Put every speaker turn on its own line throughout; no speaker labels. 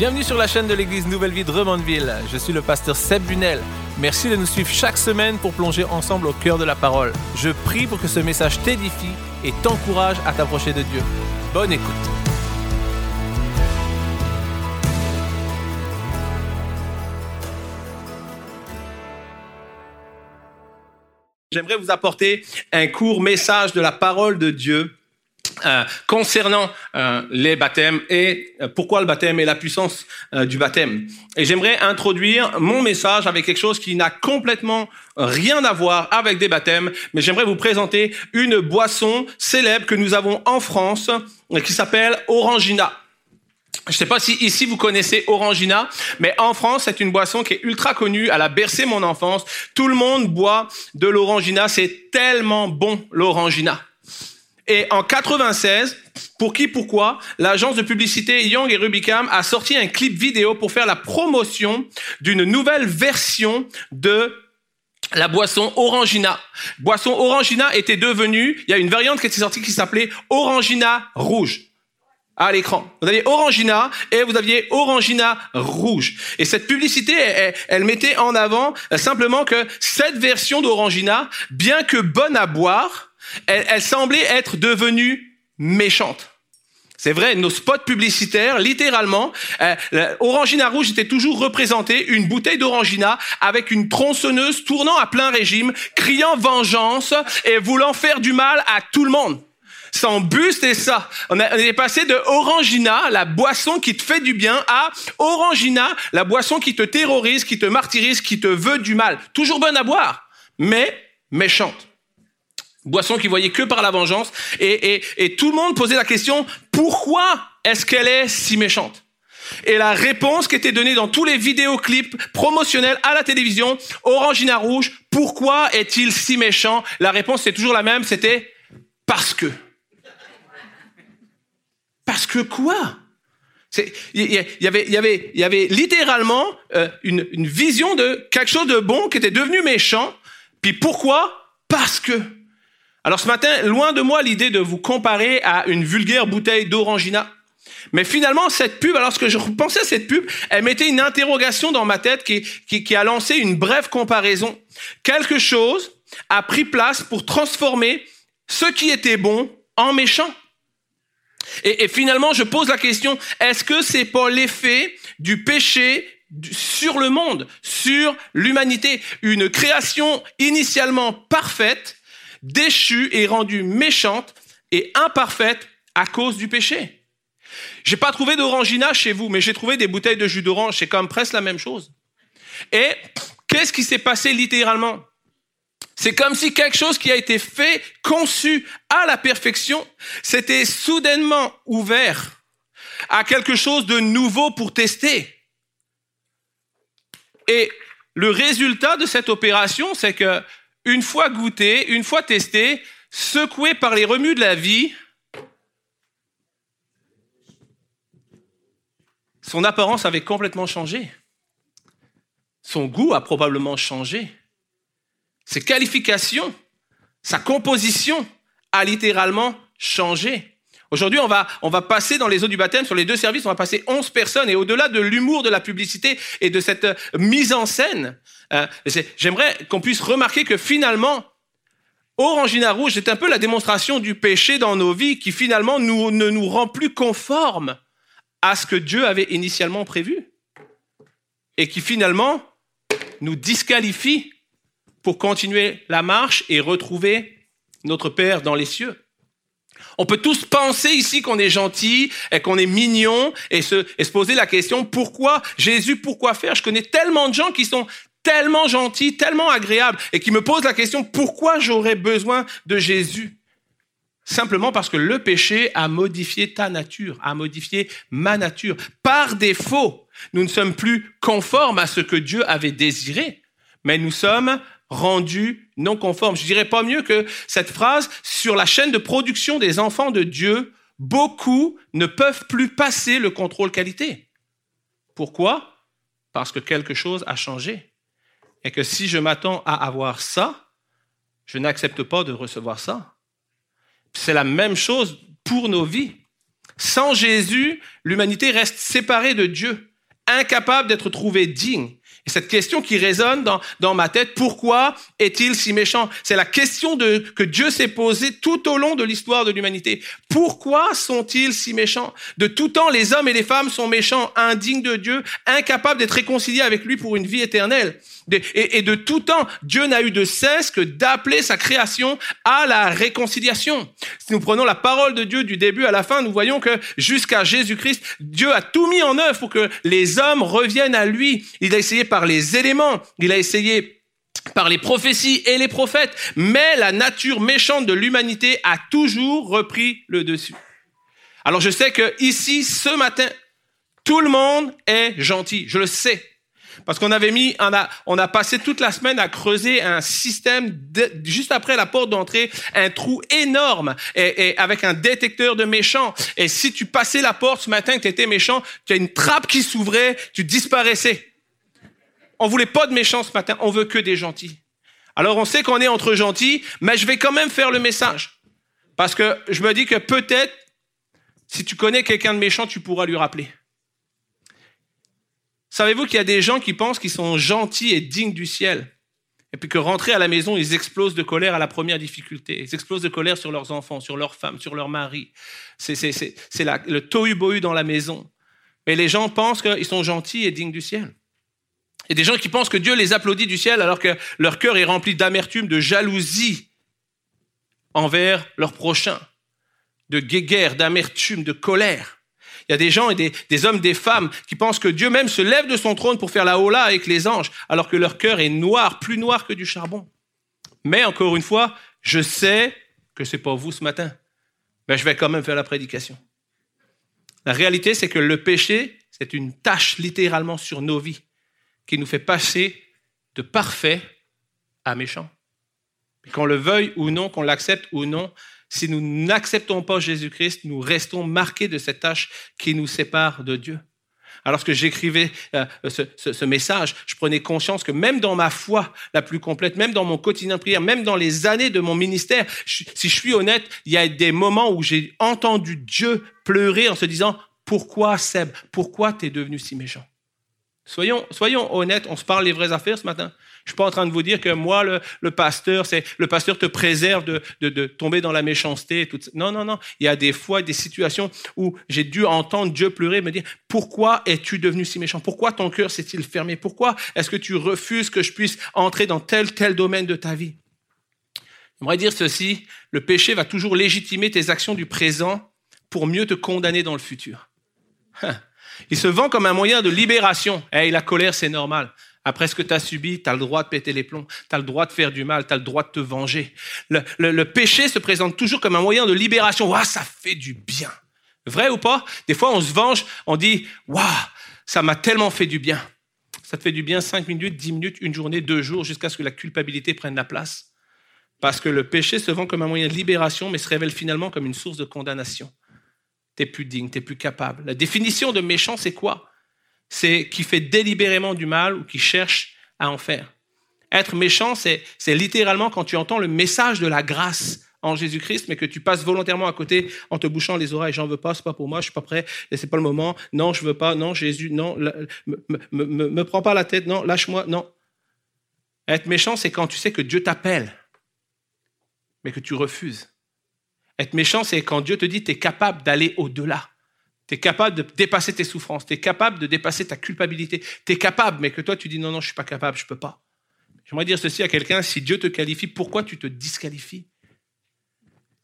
Bienvenue sur la chaîne de l'église Nouvelle Vie de Remondeville. Je suis le pasteur Seb Bunel. Merci de nous suivre chaque semaine pour plonger ensemble au cœur de la parole. Je prie pour que ce message t'édifie et t'encourage à t'approcher de Dieu. Bonne écoute. J'aimerais vous apporter un court message de la parole de Dieu euh, concernant euh, les baptêmes et euh, pourquoi le baptême et la puissance du baptême. Et j'aimerais introduire mon message avec quelque chose qui n'a complètement rien à voir avec des baptêmes, mais j'aimerais vous présenter une boisson célèbre que nous avons en France qui s'appelle Orangina. Je ne sais pas si ici vous connaissez Orangina, mais en France, c'est une boisson qui est ultra connue. Elle a bercé mon enfance. Tout le monde boit de l'Orangina. C'est tellement bon, l'Orangina. Et en 96, pour qui, pourquoi, l'agence de publicité Young et Rubicam a sorti un clip vidéo pour faire la promotion d'une nouvelle version de la boisson Orangina. Boisson Orangina était devenue, il y a une variante qui était sortie qui s'appelait Orangina rouge à l'écran. Vous aviez Orangina et vous aviez Orangina rouge. Et cette publicité, elle, mettait en avant simplement que cette version d'Orangina, bien que bonne à boire, elle, semblait être devenue méchante. C'est vrai, nos spots publicitaires, littéralement, euh, Orangina Rouge était toujours représenté, une bouteille d'Orangina avec une tronçonneuse tournant à plein régime, criant vengeance et voulant faire du mal à tout le monde. Son but, c'était ça. On, est passé de Orangina, la boisson qui te fait du bien, à Orangina, la boisson qui te terrorise, qui te martyrise, qui te veut du mal. Toujours bonne à boire, mais méchante. Boisson qui voyait que par la vengeance. Et, et, tout le monde posait la question, pourquoi est-ce qu'elle est si méchante? Et la réponse qui était donnée dans tous les vidéoclips promotionnels à la télévision, Orangina Rouge, pourquoi est-il si méchant? La réponse c'est toujours la même, c'était parce que. Parce que quoi? Il y, avait, y, avait, y avait littéralement euh, une, une vision de quelque chose de bon qui était devenu méchant. Puis pourquoi? Parce que. Alors ce matin, loin de moi l'idée de vous comparer à une vulgaire bouteille d'orangina. Mais finalement, cette pub, alors que je pensais à cette pub, elle mettait une interrogation dans ma tête qui, qui, qui a lancé une brève comparaison. Quelque chose a pris place pour transformer ce qui était bon en méchant. Et, et finalement, je pose la question, est-ce que c'est pas l'effet du péché sur le monde, sur l'humanité, une création initialement parfaite déchue et rendue méchante et imparfaite à cause du péché. J'ai pas trouvé d'orangina chez vous, mais j'ai trouvé des bouteilles de jus d'orange. C'est comme presque la même chose. Et qu'est-ce qui s'est passé littéralement? C'est comme si quelque chose qui a été fait, conçu à la perfection, s'était soudainement ouvert à quelque chose de nouveau pour tester. Et le résultat de cette opération, c'est que une fois goûté, une fois testé, secoué par les remues de la vie, son apparence avait complètement changé. Son goût a probablement changé. Ses qualifications, sa composition a littéralement changé. Aujourd'hui, on va, on va passer dans les eaux du baptême, sur les deux services, on va passer 11 personnes. Et au-delà de l'humour de la publicité et de cette mise en scène, euh, j'aimerais qu'on puisse remarquer que finalement, Orangina Rouge est un peu la démonstration du péché dans nos vies qui finalement nous, ne nous rend plus conformes à ce que Dieu avait initialement prévu. Et qui finalement nous disqualifie pour continuer la marche et retrouver notre Père dans les cieux. On peut tous penser ici qu'on est gentil et qu'on est mignon et se, poser la question pourquoi Jésus, pourquoi faire? Je connais tellement de gens qui sont tellement gentils, tellement agréables et qui me posent la question pourquoi j'aurais besoin de Jésus? Simplement parce que le péché a modifié ta nature, a modifié ma nature. Par défaut, nous ne sommes plus conformes à ce que Dieu avait désiré, mais nous sommes rendu non conforme. Je dirais pas mieux que cette phrase sur la chaîne de production des enfants de Dieu, beaucoup ne peuvent plus passer le contrôle qualité. Pourquoi? Parce que quelque chose a changé. Et que si je m'attends à avoir ça, je n'accepte pas de recevoir ça. C'est la même chose pour nos vies. Sans Jésus, l'humanité reste séparée de Dieu. incapable d'être trouvé digne. Et cette question qui résonne dans, dans ma tête, pourquoi est-il si méchant? C'est la question que Dieu s'est posée tout au long de l'histoire de l'humanité. Pourquoi sont-ils si méchants? De tout temps, les hommes et les femmes sont méchants, indignes de Dieu, incapables d'être réconciliés avec lui pour une vie éternelle. Et, de tout temps, Dieu n'a eu de cesse que d'appeler sa création à la réconciliation. Si nous prenons la parole de Dieu du début à la fin, nous voyons que jusqu'à Jésus-Christ, Dieu a tout mis en œuvre pour que les hommes reviennent à lui. Il a essayé par les éléments, il a essayé par les prophéties et les prophètes, mais la nature méchante de l'humanité a toujours repris le dessus. Alors je sais que ici, ce matin, tout le monde est gentil, je le sais. Parce qu'on avait mis, on a, on a passé toute la semaine à creuser un système juste après la porte d'entrée, un trou énorme et, avec un détecteur de méchants. Et si tu passais la porte ce matin que tu étais méchant, tu as une trappe qui s'ouvrait, tu disparaissais. On voulait pas de méchants ce matin, on veut que des gentils. Alors on sait qu'on est entre gentils, mais je vais quand même faire le message. Parce que je me dis que peut-être, si tu connais quelqu'un de méchant, tu pourras lui rappeler. Savez-vous qu'il y a des gens qui pensent qu'ils sont gentils et dignes du ciel? Et puis que rentrer à la maison, ils explosent de colère à la première difficulté. Ils explosent de colère sur leurs enfants, sur leurs femmes, sur leur mari. C'est le tohu-bohu dans la maison. Mais les gens pensent qu'ils sont gentils et dignes du ciel. A des gens qui pensent que Dieu les applaudit du ciel alors que leur cœur est rempli d'amertume, de jalousie envers leur prochain, de guéguerre, d'amertume, de colère. Il y a des gens et des, hommes, des femmes qui pensent que Dieu même se lève de son trône pour faire la hola avec les anges, alors que leur cœur est noir, plus noir que du charbon. Mais encore une fois, je sais que c'est pas vous ce matin, mais je vais quand même faire la prédication. La réalité, c'est que le péché, c'est une tâche littéralement sur nos vies qui nous fait passer de parfait à méchant. Qu'on le veuille ou non, qu'on l'accepte ou non, si nous n'acceptons pas Jésus-Christ, nous restons marqués de cette tâche qui nous sépare de Dieu. Alors que j'écrivais euh, ce, message, je prenais conscience que même dans ma foi la plus complète, même dans mon quotidien de prière, même dans les années de mon ministère, si je suis honnête, il y a des moments où j'ai entendu Dieu pleurer en se disant, pourquoi Seb, pourquoi tu es devenu si méchant? Soyons, soyons honnêtes, on se parle les vraies affaires ce matin. Je suis pas en train de vous dire que moi, le, pasteur, c'est le pasteur te préserve de, tomber dans la méchanceté. tout Non, non, non. Il y a des fois des situations où j'ai dû entendre Dieu pleurer, me dire pourquoi es-tu devenu si méchant? Pourquoi ton cœur s'est-il fermé? Pourquoi est-ce que tu refuses que je puisse entrer dans tel tel domaine de ta vie? J'aimerais dire ceci le péché va toujours légitimer tes actions du présent pour mieux te condamner dans le futur. Il se vend comme un moyen de libération. Hey, la colère, c'est normal. Après ce que tu as subi, tu as le droit de péter les plombs, tu as le droit de faire du mal, tu as le droit de te venger. Le, péché se présente toujours comme un moyen de libération. Waouh, ça fait du bien. Vrai ou pas? Des fois, on se venge, on dit Waouh, ça m'a tellement fait du bien. Ça te fait du bien 5 minutes, 10 minutes, une journée, deux jours, jusqu'à ce que la culpabilité prenne la place? Parce que le péché se vend comme un moyen de libération, mais se révèle finalement comme une source de condamnation. Tu plus digne, tu plus capable. La définition de méchant, c'est quoi? C'est qui fait délibérément du mal ou qui cherche à en faire. Être méchant, c'est littéralement quand tu entends le message de la grâce en Jésus-Christ, mais que tu passes volontairement à côté en te bouchant les oreilles. J'en veux pas, c'est pas pour moi, je suis pas prêt, c'est pas le moment. Non, je veux pas. Non, Jésus, non, me prends pas la tête. Non, lâche-moi. Non. Être méchant, c'est quand tu sais que Dieu t'appelle, mais que tu refuses. Être méchant, c'est quand Dieu te dit tu es capable d'aller au-delà. Tu es capable de dépasser tes souffrances, tu es capable de dépasser ta culpabilité, tu es capable, mais que toi tu dis non, non, je suis pas capable, je peux pas. J'aimerais dire ceci à quelqu'un, si Dieu te qualifie, pourquoi tu te disqualifies?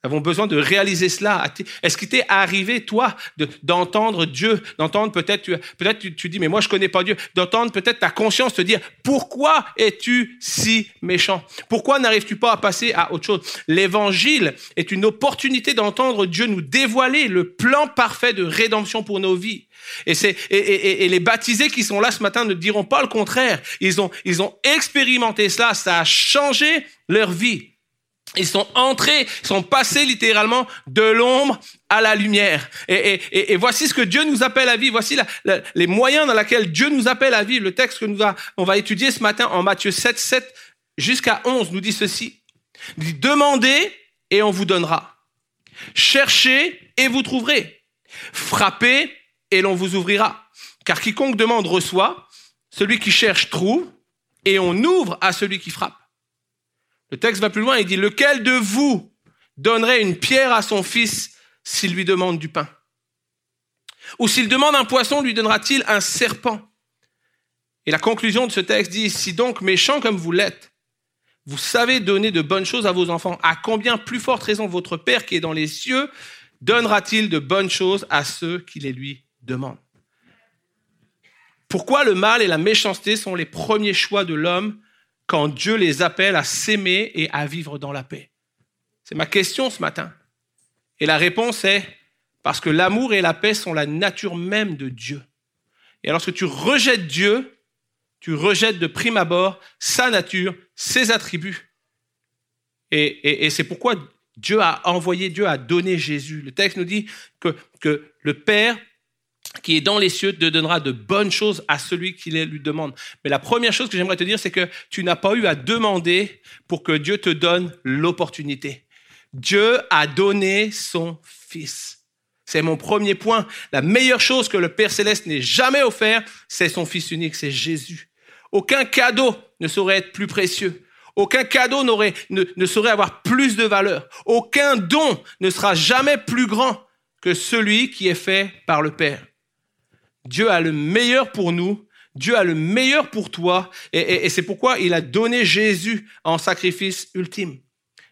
Avons besoin de réaliser cela. Est-ce qu'il t'est arrivé, toi, d'entendre Dieu, d'entendre peut-être, peut-être tu, dis, mais moi je connais pas Dieu, d'entendre peut-être ta conscience te dire, pourquoi es-tu si méchant? Pourquoi n'arrives-tu pas à passer à autre chose? L'évangile est une opportunité d'entendre Dieu nous dévoiler le plan parfait de rédemption pour nos vies. Et, et, les baptisés qui sont là ce matin ne diront pas le contraire. Ils ont, ils ont expérimenté cela, ça a changé leur vie. Ils sont entrés, ils sont passés littéralement de l'ombre à la lumière. Et, voici ce que Dieu nous appelle à vivre. Voici les moyens dans lesquels Dieu nous appelle à vivre. Le texte que nous va, on va étudier ce matin en Matthieu 7, 7 jusqu'à 11 nous dit ceci. demandez et on vous donnera. Cherchez et vous trouverez. Frappez et l'on vous ouvrira. Car quiconque demande reçoit, celui qui cherche trouve, et on ouvre à celui qui frappe. Le texte va plus loin, il dit, lequel de vous donnerait une pierre à son fils s'il lui demande du pain? Ou s'il demande un poisson, lui donnera-t-il un serpent? Et la conclusion de ce texte dit, si donc méchant comme vous l'êtes, vous savez donner de bonnes choses à vos enfants, à combien plus forte raison votre Père qui est dans les cieux donnera-t-il de bonnes choses à ceux qui les lui demandent? Pourquoi le mal et la méchanceté sont les premiers choix de l'homme quand Dieu les appelle à s'aimer et à vivre dans la paix C'est ma question ce matin. Et la réponse est parce que l'amour et la paix sont la nature même de Dieu. Et lorsque tu rejettes Dieu, tu rejettes de prime abord sa nature, ses attributs. Et, c'est pourquoi Dieu a envoyé, Dieu a donné Jésus. Le texte nous dit que le Père qui est dans les cieux te donnera de bonnes choses à celui qui les lui demande. Mais la première chose que j'aimerais te dire, c'est que tu n'as pas eu à demander pour que Dieu te donne l'opportunité. Dieu a donné son Fils. C'est mon premier point. La meilleure chose que le Père céleste n'ait jamais offert, c'est son Fils unique, c'est Jésus. Aucun cadeau ne saurait être plus précieux. Aucun cadeau ne, ne saurait avoir plus de valeur. Aucun don ne sera jamais plus grand que celui qui est fait par le Père. Dieu a le meilleur pour nous. Dieu a le meilleur pour toi. Et, c'est pourquoi il a donné Jésus en sacrifice ultime.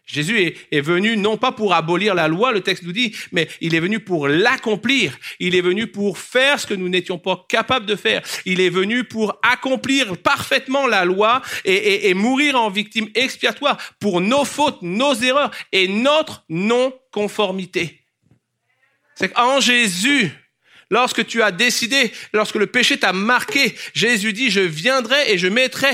Jésus est, venu non pas pour abolir la loi, le texte nous dit, mais il est venu pour l'accomplir. Il est venu pour faire ce que nous n'étions pas capables de faire. Il est venu pour accomplir parfaitement la loi et, et mourir en victime expiatoire pour nos fautes, nos erreurs et notre non-conformité. C'est qu'en Jésus, Lorsque tu as décidé, lorsque le péché t'a marqué, Jésus dit, je viendrai et je mettrai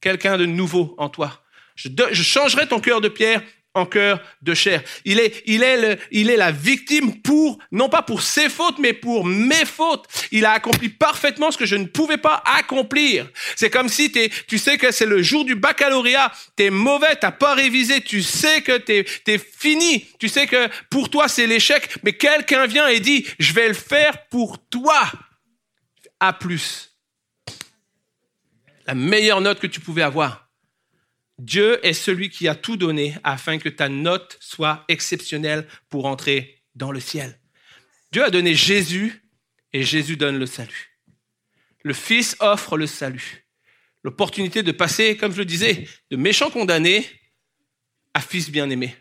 quelqu'un de nouveau en toi. Je, changerai ton cœur de pierre en cœur de chair. Il est, il est, le, il est la victime pour, non pas pour ses fautes, mais pour mes fautes. Il a accompli parfaitement ce que je ne pouvais pas accomplir. C'est comme si es, tu sais que c'est le jour du baccalauréat, t'es mauvais, t'as pas révisé, tu sais que t'es, es fini, tu sais que pour toi c'est l'échec, mais quelqu'un vient et dit, je vais le faire pour toi. A plus. La meilleure note que tu pouvais avoir. Dieu est celui qui a tout donné afin que ta note soit exceptionnelle pour entrer dans le ciel. Dieu a donné Jésus et Jésus donne le salut. Le Fils offre le salut. L'opportunité de passer, comme je le disais, de méchants condamnés à fils bien-aimé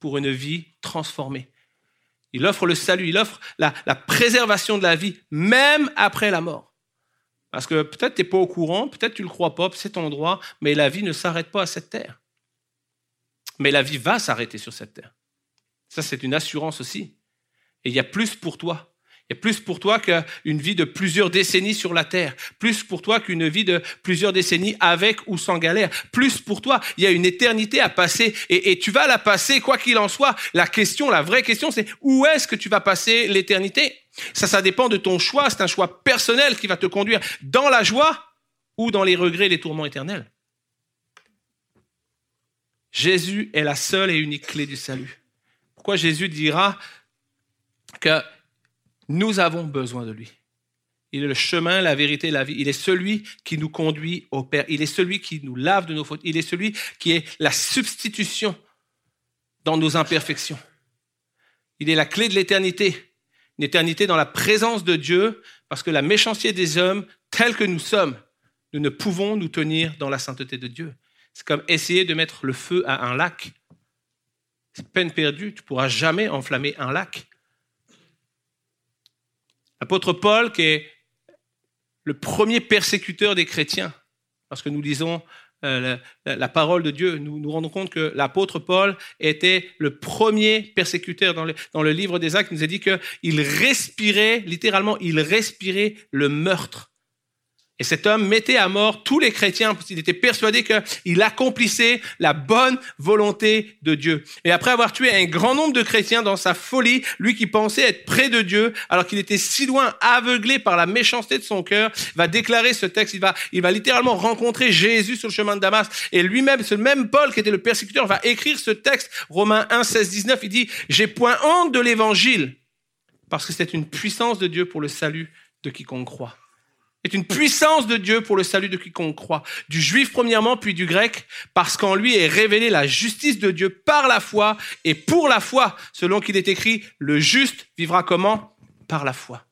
pour une vie transformée. Il offre le salut, il offre la, la préservation de la vie, même après la mort. Parce que peut-être tu n'es pas au courant, peut-être tu ne le crois pas, c'est ton droit, mais la vie ne s'arrête pas à cette terre. Mais la vie va s'arrêter sur cette terre. Ça, c'est une assurance aussi. Et il y a plus pour toi. A plus pour toi qu'une vie de plusieurs décennies sur la terre. Plus pour toi qu'une vie de plusieurs décennies avec ou sans galère. Plus pour toi, il y a une éternité à passer et, et tu vas la passer quoi qu'il en soit. La question, la vraie question, c'est où est-ce que tu vas passer l'éternité? Ça, ça dépend de ton choix. C'est un choix personnel qui va te conduire dans la joie ou dans les regrets et les tourments éternels. Jésus est la seule et unique clé du salut. Pourquoi Jésus dira que nous avons besoin de lui. Il est le chemin, la vérité, la vie. Il est celui qui nous conduit au Père. Il est celui qui nous lave de nos fautes. Il est celui qui est la substitution dans nos imperfections. Il est la clé de l'éternité une éternité dans la présence de Dieu, parce que la méchanceté des hommes, tels que nous sommes, nous ne pouvons nous tenir dans la sainteté de Dieu. C'est comme essayer de mettre le feu à un lac. Peine perdue, tu ne pourras jamais enflammer un lac. L'apôtre Paul, qui est le premier persécuteur des chrétiens, parce que nous lisons euh, la, parole de Dieu, nous nous rendons compte que l'apôtre Paul était le premier persécuteur dans le, livre des Actes. Il nous a dit qu'il respirait, littéralement, il respirait le meurtre. Et cet homme mettait à mort tous les chrétiens parce qu'il était persuadé qu'il accomplissait la bonne volonté de Dieu. Et après avoir tué un grand nombre de chrétiens dans sa folie, lui qui pensait être près de Dieu, alors qu'il était si loin, aveuglé par la méchanceté de son cœur, va déclarer ce texte. Il va, il va littéralement rencontrer Jésus sur le chemin de Damas. Et lui-même, ce même Paul qui était le persécuteur, va écrire ce texte, Romains 1, 16, 19. Il dit, j'ai point honte de l'évangile parce que c'est une puissance de Dieu pour le salut de quiconque croit. Est une puissance de Dieu pour le salut de quiconque croit. Du juif premièrement, puis du grec, parce qu'en lui est révélée la justice de Dieu par la foi et pour la foi, selon qu'il est écrit, le juste vivra comment? Par la foi.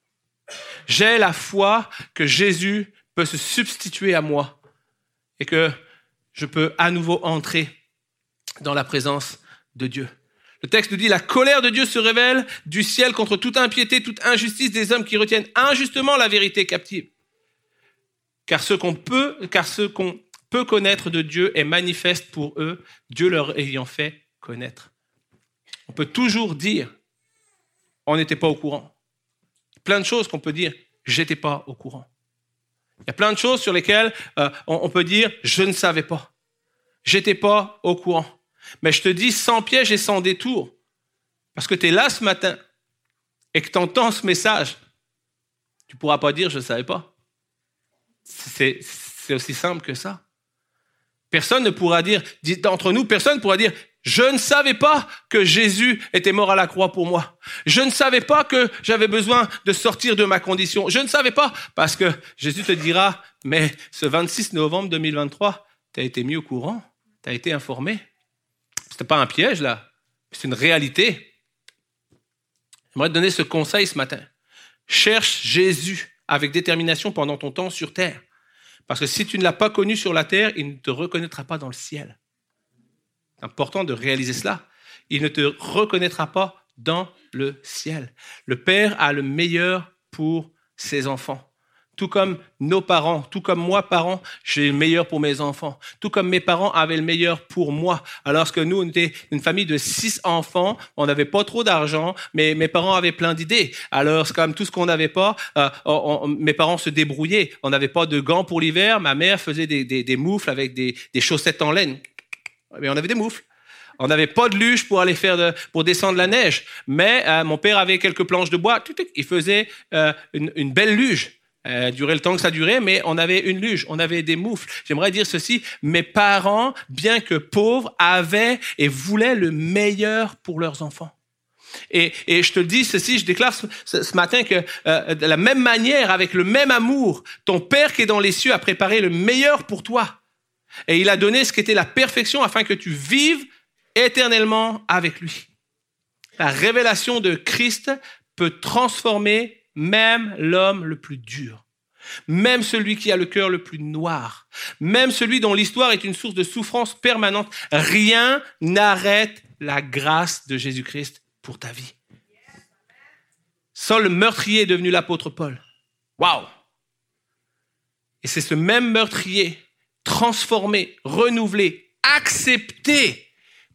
J'ai la foi que Jésus peut se substituer à moi et que je peux à nouveau entrer dans la présence de Dieu. Le texte nous dit, la colère de Dieu se révèle du ciel contre toute impiété, toute injustice des hommes qui retiennent injustement la vérité captive. Car ce qu'on peut, car ce qu'on peut connaître de Dieu est manifeste pour eux, Dieu leur ayant fait connaître. On peut toujours dire, on n'était pas au courant. Plein de choses qu'on peut dire, j'étais pas au courant. Il y a plein de choses sur lesquelles euh, on, peut dire je ne savais pas. J'étais pas au courant. Mais je te dis sans piège et sans détour. Parce que tu es là ce matin et que tu entends ce message. Tu pourras pas dire je ne savais pas. C'est aussi simple que ça. Personne ne pourra dire, d'entre nous, personne ne pourra dire je ne savais pas que Jésus était mort à la croix pour moi. Je ne savais pas que j'avais besoin de sortir de ma condition. Je ne savais pas parce que Jésus te dira, mais ce 26 novembre 2023, tu as été mis au courant, tu as été informé? Ce pas un piège là, c'est une réalité. J'aimerais te donner ce conseil ce matin. Cherche Jésus avec détermination pendant ton temps sur terre. Parce que si tu ne l'as pas connu sur la terre, il ne te reconnaîtra pas dans le ciel important de réaliser cela. Il ne te reconnaîtra pas dans le ciel. Le Père a le meilleur pour ses enfants. Tout comme nos parents, tout comme moi, parents, j'ai le meilleur pour mes enfants. Tout comme mes parents avaient le meilleur pour moi. Alors que nous, on était une famille de six enfants, on n'avait pas trop d'argent, mais mes parents avaient plein d'idées. Alors, c'est comme tout ce qu'on n'avait pas, euh, mes parents se débrouillaient. On n'avait pas de gants pour l'hiver, ma mère faisait des, moufles avec des, chaussettes en laine mais on avait des moufles. On n'avait pas de luge pour aller faire pour descendre la neige, mais euh, mon père avait quelques planches de bois. Il faisait euh, une, belle luge. Euh, durait le temps que ça durait, mais on avait une luge, on avait des moufles. J'aimerais dire ceci mes parents, bien que pauvres, avaient et voulaient le meilleur pour leurs enfants. Et, et je te dis ceci, je déclare ce, matin que euh, de la même manière, avec le même amour, ton Père qui est dans les cieux a préparé le meilleur pour toi. Et il a donné ce qui était la perfection afin que tu vives éternellement avec lui. La révélation de Christ peut transformer même l'homme le plus dur, même celui qui a le cœur le plus noir, même celui dont l'histoire est une source de souffrance permanente. Rien n'arrête la grâce de Jésus-Christ pour ta vie. Seul le meurtrier est devenu l'apôtre Paul. Waouh! Et c'est ce même meurtrier transformé, renouvelé, accepté,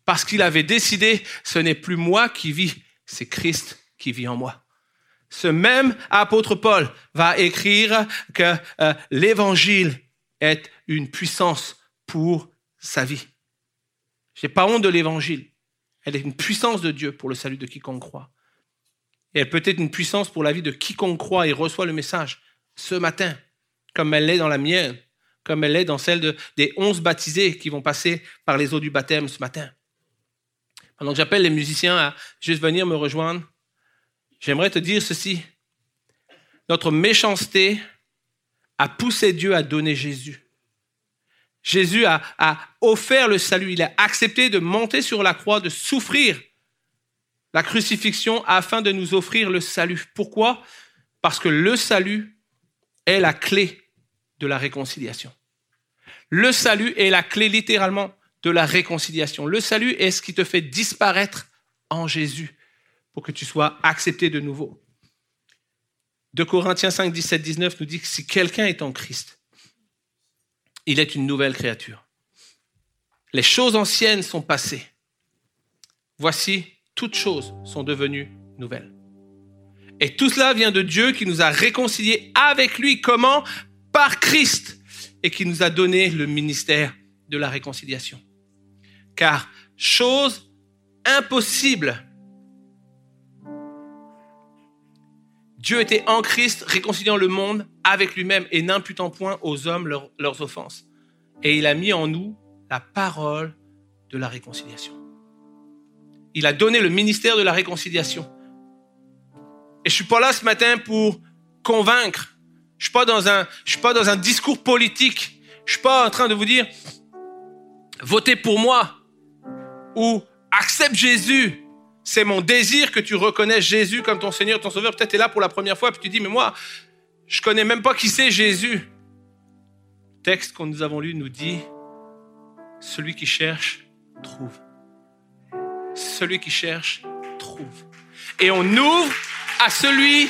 parce qu'il avait décidé, ce n'est plus moi qui vis, c'est Christ qui vit en moi. Ce même apôtre Paul va écrire que euh, l'évangile est une puissance pour sa vie. Je n'ai pas honte de l'évangile. Elle est une puissance de Dieu pour le salut de quiconque croit. Et elle peut être une puissance pour la vie de quiconque croit et reçoit le message ce matin, comme elle l'est dans la mienne comme elle est dans celle des onze baptisés qui vont passer par les eaux du baptême ce matin. Pendant que j'appelle les musiciens à juste venir me rejoindre, j'aimerais te dire ceci. Notre méchanceté a poussé Dieu à donner Jésus. Jésus a, offert le salut, il a accepté de monter sur la croix, de souffrir la crucifixion afin de nous offrir le salut. Pourquoi? Parce que le salut est la clé de la réconciliation. Le salut est la clé littéralement de la réconciliation. Le salut est ce qui te fait disparaître en Jésus pour que tu sois accepté de nouveau. De Corinthiens 5, 17, 19 nous dit que si quelqu'un est en Christ, il est une nouvelle créature. Les choses anciennes sont passées. Voici, toutes choses sont devenues nouvelles. Et tout cela vient de Dieu qui nous a réconciliés avec lui. Comment? Par Christ et qui nous a donné le ministère de la réconciliation. Car chose impossible, Dieu était en Christ réconciliant le monde avec lui-même et n'imputant point aux hommes leurs offenses. Et il a mis en nous la parole de la réconciliation. Il a donné le ministère de la réconciliation. Et je suis pas là ce matin pour convaincre Je suis suis pas dans un discours politique. Je suis pas en train de vous dire, votez pour moi ou accepte Jésus. C'est mon désir que tu reconnaisses Jésus comme ton Seigneur, ton Sauveur. Peut-être tu es là pour la première fois, puis tu dis, mais moi, je connais même pas qui c'est Jésus. Le texte que nous avons lu nous dit, celui qui cherche, trouve. Celui qui cherche, trouve. Et on ouvre à celui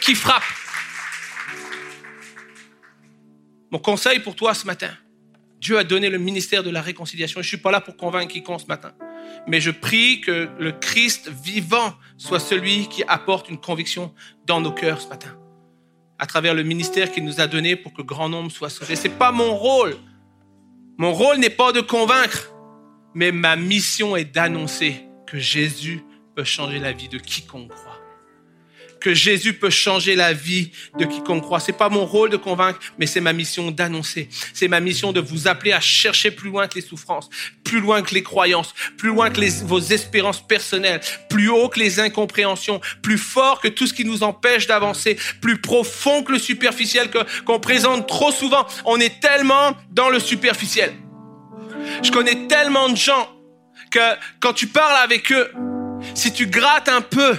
qui frappe. Mon conseil pour toi ce matin, Dieu a donné le ministère de la réconciliation. Je ne suis pas là pour convaincre quiconque ce matin. Mais je prie que le Christ vivant soit celui qui apporte une conviction dans nos cœurs ce matin. À travers le ministère qu'il nous a donné pour que grand nombre soit sauvé. C'est pas mon rôle. Mon rôle n'est pas de convaincre, mais ma mission est d'annoncer que Jésus peut changer la vie de quiconque croit que Jésus peut changer la vie de quiconque croit. C'est pas mon rôle de convaincre, mais c'est ma mission d'annoncer. C'est ma mission de vous appeler à chercher plus loin que les souffrances, plus loin que les croyances, plus loin que vos espérances personnelles, plus haut que les incompréhensions, plus fort que tout ce qui nous empêche d'avancer, plus profond que le superficiel qu'on présente trop souvent. On est tellement dans le superficiel. Je connais tellement de gens que quand tu parles avec eux, si tu grattes un peu,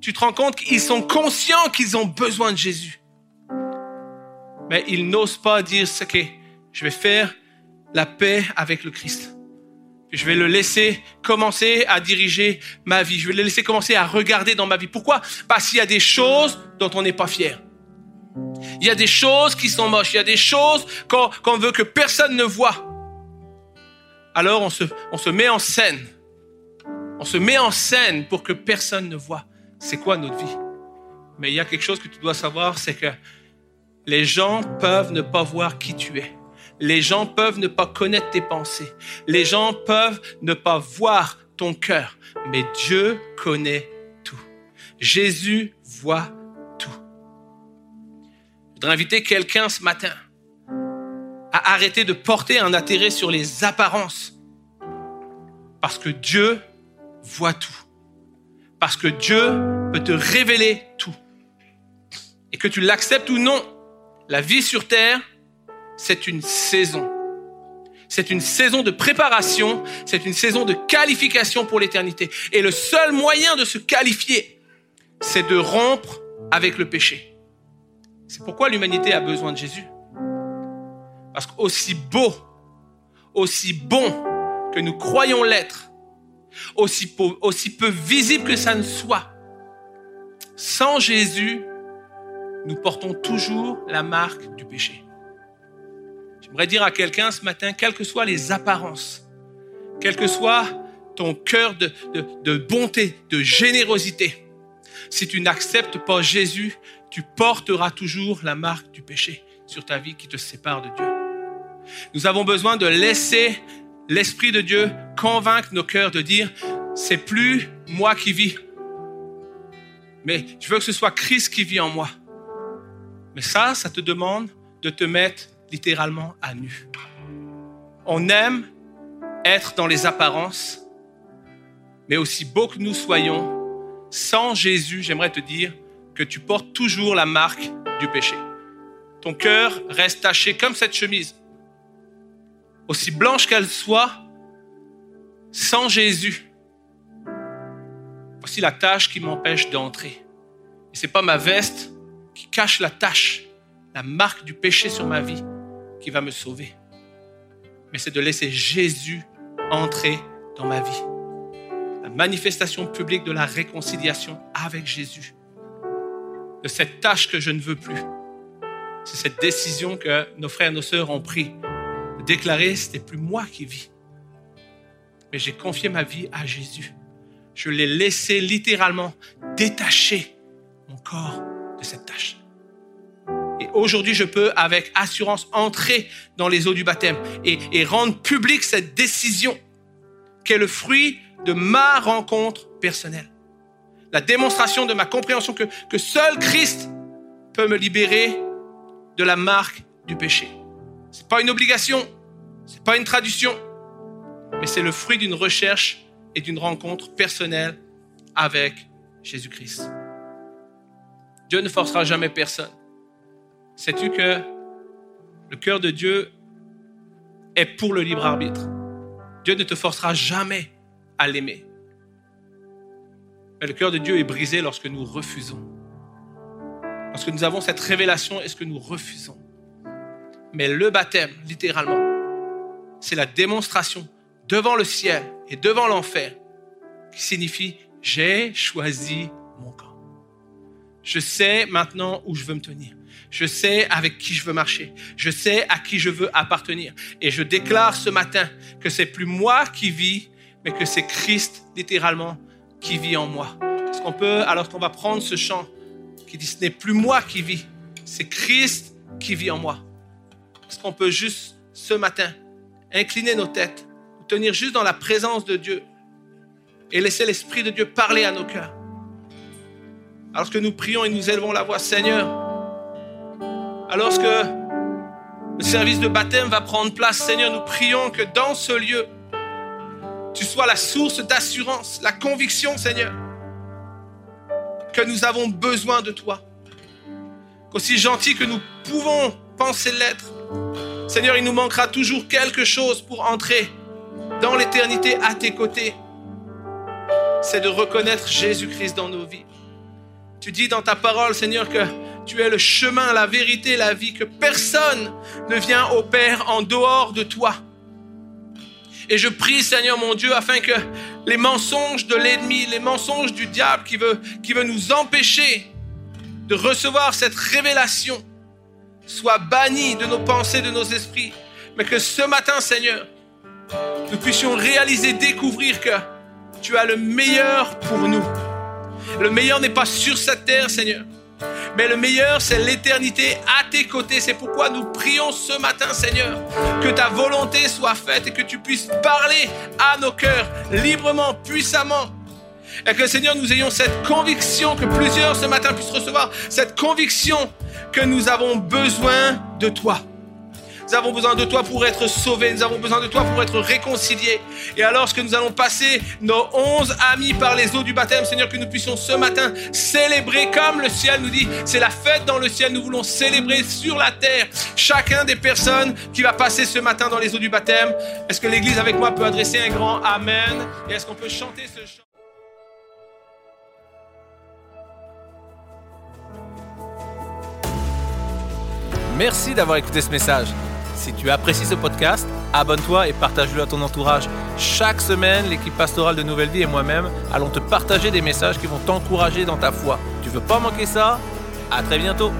tu te rends compte qu'ils sont conscients qu'ils ont besoin de Jésus. Mais ils n'osent pas dire, ok, je vais faire la paix avec le Christ. Je vais le laisser commencer à diriger ma vie. Je vais le laisser commencer à regarder dans ma vie. Pourquoi? Parce qu'il y a des choses dont on n'est pas fier. Il y a des choses qui sont moches. Il y a des choses qu'on veut que personne ne voit. Alors on se, on se met en scène. On se met en scène pour que personne ne voit c'est quoi notre vie? Mais il y a quelque chose que tu dois savoir, c'est que les gens peuvent ne pas voir qui tu es. Les gens peuvent ne pas connaître tes pensées. Les gens peuvent ne pas voir ton cœur. Mais Dieu connaît tout. Jésus voit tout. Je voudrais inviter quelqu'un ce matin à arrêter de porter un intérêt sur les apparences. Parce que Dieu voit tout. Parce que Dieu peut te révéler tout. Et que tu l'acceptes ou non, la vie sur terre, c'est une saison. C'est une saison de préparation, c'est une saison de qualification pour l'éternité. Et le seul moyen de se qualifier, c'est de rompre avec le péché. C'est pourquoi l'humanité a besoin de Jésus. Parce qu'aussi beau, aussi bon que nous croyons l'être, aussi peu, visible que ça ne soit, sans Jésus, nous portons toujours la marque du péché. J'aimerais dire à quelqu'un ce matin, quelles que soient les apparences, quel que soit ton cœur de bonté, de générosité, si tu n'acceptes pas Jésus, tu porteras toujours la marque du péché sur ta vie qui te sépare de Dieu. Nous avons besoin de laisser l'Esprit de Dieu convaincre nos cœurs de dire, c'est plus moi qui vis, mais je veux que ce soit Christ qui vit en moi. Mais ça, ça te demande de te mettre littéralement à nu. On aime être dans les apparences, mais aussi beau que nous soyons, sans Jésus, j'aimerais te dire que tu portes toujours la marque du péché. Ton cœur reste taché comme cette chemise aussi blanche qu'elle soit, sans Jésus, voici la tâche qui m'empêche d'entrer. Et c'est pas ma veste qui cache la tâche, la marque du péché sur ma vie qui va me sauver. Mais c'est de laisser Jésus entrer dans ma vie. La manifestation publique de la réconciliation avec Jésus. De cette tâche que je ne veux plus. C'est cette décision que nos frères et nos sœurs ont pris déclarer, ce n'est plus moi qui vis, mais j'ai confié ma vie à Jésus. Je l'ai laissé littéralement détacher mon corps de cette tâche. Et aujourd'hui, je peux avec assurance entrer dans les eaux du baptême et, et rendre publique cette décision qui est le fruit de ma rencontre personnelle. La démonstration de ma compréhension que, que seul Christ peut me libérer de la marque du péché. C'est pas une obligation, c'est pas une traduction, mais c'est le fruit d'une recherche et d'une rencontre personnelle avec Jésus-Christ. Dieu ne forcera jamais personne. Sais-tu que le cœur de Dieu est pour le libre arbitre? Dieu ne te forcera jamais à l'aimer. Mais le cœur de Dieu est brisé lorsque nous refusons. Lorsque nous avons cette révélation, est-ce que nous refusons? Mais le baptême, littéralement, c'est la démonstration devant le ciel et devant l'enfer qui signifie j'ai choisi mon camp. Je sais maintenant où je veux me tenir. Je sais avec qui je veux marcher. Je sais à qui je veux appartenir. Et je déclare ce matin que c'est plus moi qui vis, mais que c'est Christ littéralement qui vit en moi. Est-ce qu'on peut, alors qu'on va prendre ce chant qui dit ce n'est plus moi qui vis, c'est Christ qui vit en moi. Est-ce qu'on peut juste ce matin incliner nos têtes, tenir juste dans la présence de Dieu et laisser l'Esprit de Dieu parler à nos cœurs. Alors que nous prions et nous élevons la voix, Seigneur, alors que le service de baptême va prendre place, Seigneur, nous prions que dans ce lieu, tu sois la source d'assurance, la conviction, Seigneur, que nous avons besoin de toi. Qu'aussi gentil que nous pouvons penser l'être, Seigneur, il nous manquera toujours quelque chose pour entrer dans l'éternité à tes côtés. C'est de reconnaître Jésus-Christ dans nos vies. Tu dis dans ta parole, Seigneur, que tu es le chemin, la vérité, la vie, que personne ne vient au Père en dehors de toi. Et je prie, Seigneur mon Dieu, afin que les mensonges de l'ennemi, les mensonges du diable qui veut, qui veut nous empêcher de recevoir cette révélation soient bannis de nos pensées, de nos esprits. Mais que ce matin, Seigneur, nous puissions réaliser, découvrir que tu as le meilleur pour nous. Le meilleur n'est pas sur cette terre, Seigneur. Mais le meilleur, c'est l'éternité à tes côtés. C'est pourquoi nous prions ce matin, Seigneur, que ta volonté soit faite et que tu puisses parler à nos cœurs librement, puissamment. Et que, Seigneur, nous ayons cette conviction, que plusieurs ce matin puissent recevoir cette conviction que nous avons besoin de toi. Nous avons besoin de toi pour être sauvés. Nous avons besoin de toi pour être réconciliés. Et alors que nous allons passer nos onze amis par les eaux du baptême, Seigneur, que nous puissions ce matin célébrer comme le ciel nous dit. C'est la fête dans le ciel. Nous voulons célébrer sur la terre chacun des personnes qui va passer ce matin dans les eaux du baptême. Est-ce que l'Église avec moi peut adresser un grand Amen? Et est-ce qu'on peut chanter ce chant?
Merci d'avoir écouté ce message. Si tu apprécies ce podcast, abonne-toi et partage-le à ton entourage. Chaque semaine, l'équipe pastorale de Nouvelle Vie et moi-même allons te partager des messages qui vont t'encourager dans ta foi. Tu veux pas manquer ça? À très bientôt